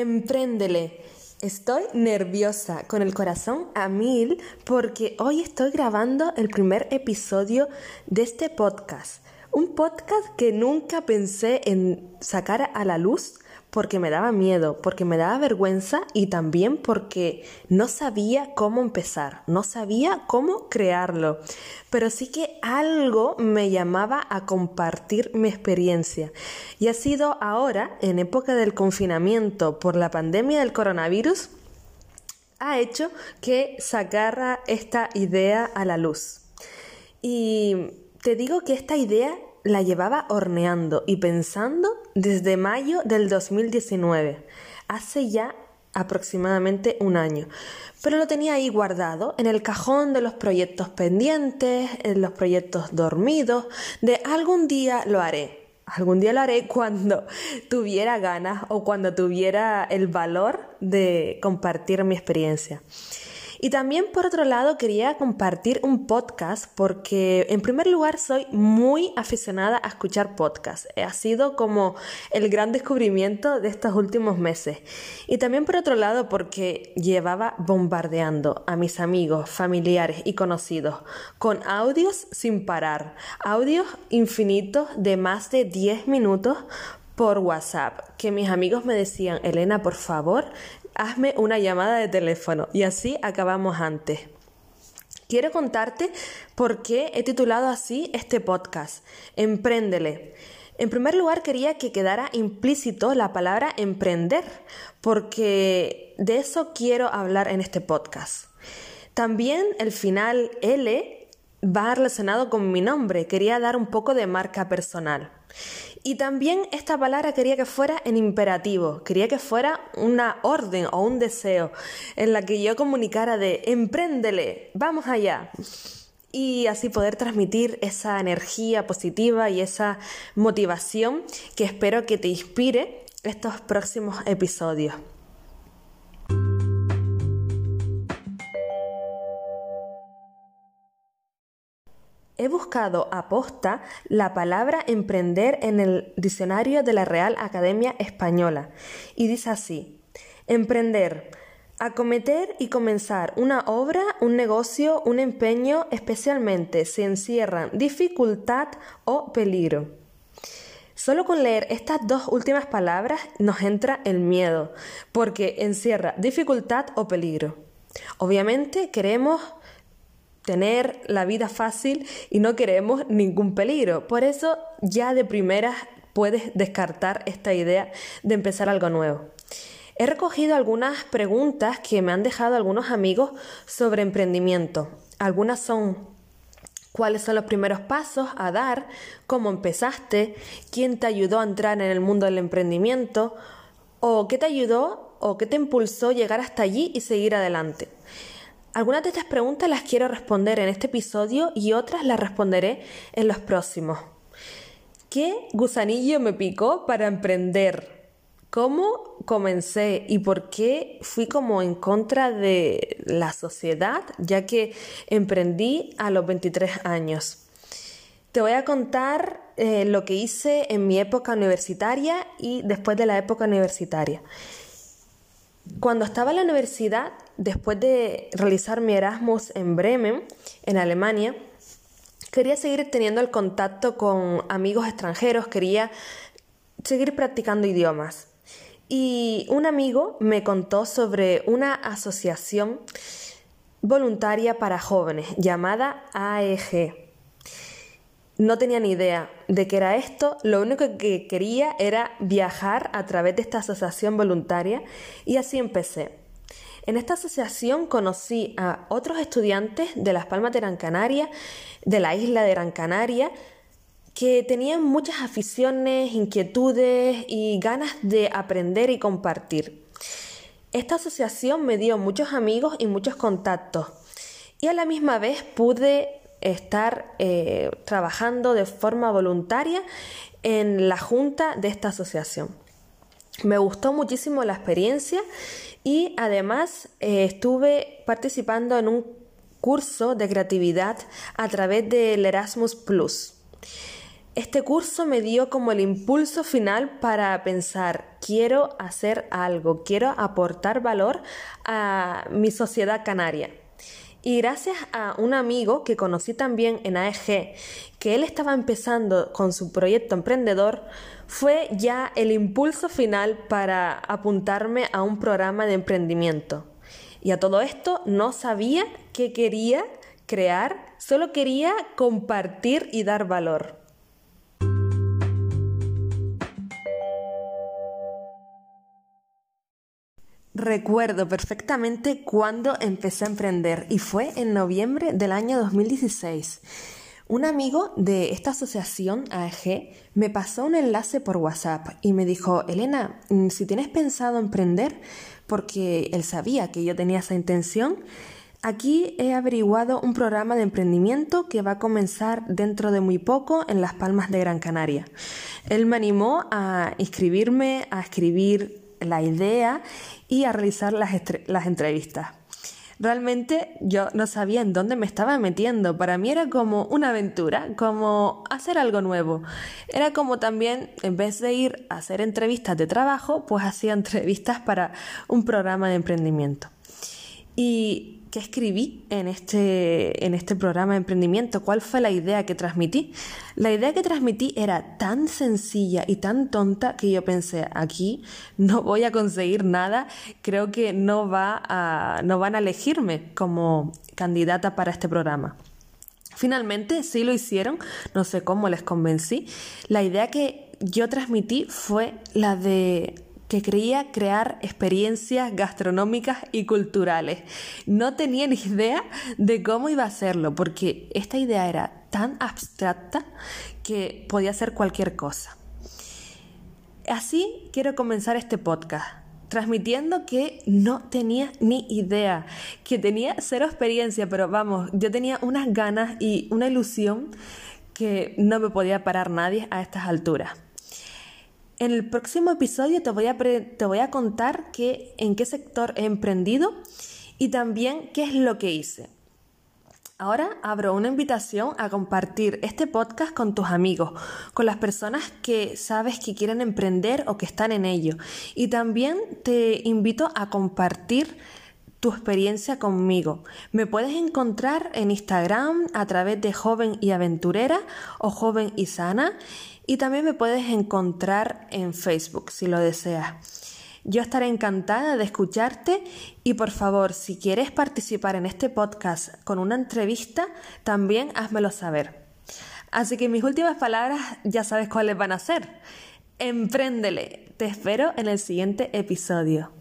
Empréndele. Estoy nerviosa, con el corazón a mil, porque hoy estoy grabando el primer episodio de este podcast. Un podcast que nunca pensé en sacar a la luz porque me daba miedo, porque me daba vergüenza y también porque no sabía cómo empezar, no sabía cómo crearlo. Pero sí que algo me llamaba a compartir mi experiencia. Y ha sido ahora, en época del confinamiento por la pandemia del coronavirus, ha hecho que sacara esta idea a la luz. Y te digo que esta idea la llevaba horneando y pensando desde mayo del 2019, hace ya aproximadamente un año, pero lo tenía ahí guardado en el cajón de los proyectos pendientes, en los proyectos dormidos, de algún día lo haré. Algún día lo haré cuando tuviera ganas o cuando tuviera el valor de compartir mi experiencia. Y también por otro lado quería compartir un podcast porque en primer lugar soy muy aficionada a escuchar podcasts. Ha sido como el gran descubrimiento de estos últimos meses. Y también por otro lado porque llevaba bombardeando a mis amigos, familiares y conocidos con audios sin parar. Audios infinitos de más de 10 minutos por WhatsApp, que mis amigos me decían, Elena, por favor, hazme una llamada de teléfono. Y así acabamos antes. Quiero contarte por qué he titulado así este podcast, Empréndele. En primer lugar, quería que quedara implícito la palabra emprender, porque de eso quiero hablar en este podcast. También el final L va relacionado con mi nombre, quería dar un poco de marca personal. Y también esta palabra quería que fuera en imperativo, quería que fuera una orden o un deseo en la que yo comunicara de empréndele, vamos allá. Y así poder transmitir esa energía positiva y esa motivación que espero que te inspire estos próximos episodios. He buscado a posta la palabra emprender en el diccionario de la Real Academia Española y dice así, emprender, acometer y comenzar una obra, un negocio, un empeño, especialmente si encierran dificultad o peligro. Solo con leer estas dos últimas palabras nos entra el miedo, porque encierra dificultad o peligro. Obviamente queremos tener la vida fácil y no queremos ningún peligro. Por eso ya de primeras puedes descartar esta idea de empezar algo nuevo. He recogido algunas preguntas que me han dejado algunos amigos sobre emprendimiento. Algunas son cuáles son los primeros pasos a dar, cómo empezaste, quién te ayudó a entrar en el mundo del emprendimiento o qué te ayudó o qué te impulsó llegar hasta allí y seguir adelante. Algunas de estas preguntas las quiero responder en este episodio y otras las responderé en los próximos. ¿Qué gusanillo me picó para emprender? ¿Cómo comencé y por qué fui como en contra de la sociedad ya que emprendí a los 23 años? Te voy a contar eh, lo que hice en mi época universitaria y después de la época universitaria. Cuando estaba en la universidad, después de realizar mi Erasmus en Bremen, en Alemania, quería seguir teniendo el contacto con amigos extranjeros, quería seguir practicando idiomas. Y un amigo me contó sobre una asociación voluntaria para jóvenes llamada AEG. No tenía ni idea de qué era esto, lo único que quería era viajar a través de esta asociación voluntaria y así empecé. En esta asociación conocí a otros estudiantes de Las Palmas de Gran Canaria, de la isla de Gran Canaria, que tenían muchas aficiones, inquietudes y ganas de aprender y compartir. Esta asociación me dio muchos amigos y muchos contactos y a la misma vez pude estar eh, trabajando de forma voluntaria en la junta de esta asociación. Me gustó muchísimo la experiencia y además eh, estuve participando en un curso de creatividad a través del Erasmus Plus. este curso me dio como el impulso final para pensar, quiero hacer algo, quiero aportar valor a mi sociedad canaria. Y gracias a un amigo que conocí también en AEG, que él estaba empezando con su proyecto emprendedor, fue ya el impulso final para apuntarme a un programa de emprendimiento. Y a todo esto no sabía qué quería crear, solo quería compartir y dar valor. Recuerdo perfectamente cuando empecé a emprender y fue en noviembre del año 2016. Un amigo de esta asociación AEG me pasó un enlace por WhatsApp y me dijo, Elena, mm, si tienes pensado emprender, porque él sabía que yo tenía esa intención, aquí he averiguado un programa de emprendimiento que va a comenzar dentro de muy poco en Las Palmas de Gran Canaria. Él me animó a inscribirme, a escribir la idea y a realizar las, las entrevistas. Realmente yo no sabía en dónde me estaba metiendo. Para mí era como una aventura, como hacer algo nuevo. Era como también, en vez de ir a hacer entrevistas de trabajo, pues hacía entrevistas para un programa de emprendimiento. Y ¿Qué escribí en este, en este programa de emprendimiento? ¿Cuál fue la idea que transmití? La idea que transmití era tan sencilla y tan tonta que yo pensé, aquí no voy a conseguir nada, creo que no, va a, no van a elegirme como candidata para este programa. Finalmente sí lo hicieron, no sé cómo les convencí. La idea que yo transmití fue la de que quería crear experiencias gastronómicas y culturales. No tenía ni idea de cómo iba a hacerlo, porque esta idea era tan abstracta que podía ser cualquier cosa. Así quiero comenzar este podcast, transmitiendo que no tenía ni idea, que tenía cero experiencia, pero vamos, yo tenía unas ganas y una ilusión que no me podía parar nadie a estas alturas. En el próximo episodio te voy a, te voy a contar en qué sector he emprendido y también qué es lo que hice. Ahora abro una invitación a compartir este podcast con tus amigos, con las personas que sabes que quieren emprender o que están en ello. Y también te invito a compartir tu experiencia conmigo. Me puedes encontrar en Instagram a través de Joven y Aventurera o Joven y Sana y también me puedes encontrar en Facebook si lo deseas. Yo estaré encantada de escucharte y por favor, si quieres participar en este podcast con una entrevista, también házmelo saber. Así que mis últimas palabras ya sabes cuáles van a ser. Empréndele. Te espero en el siguiente episodio.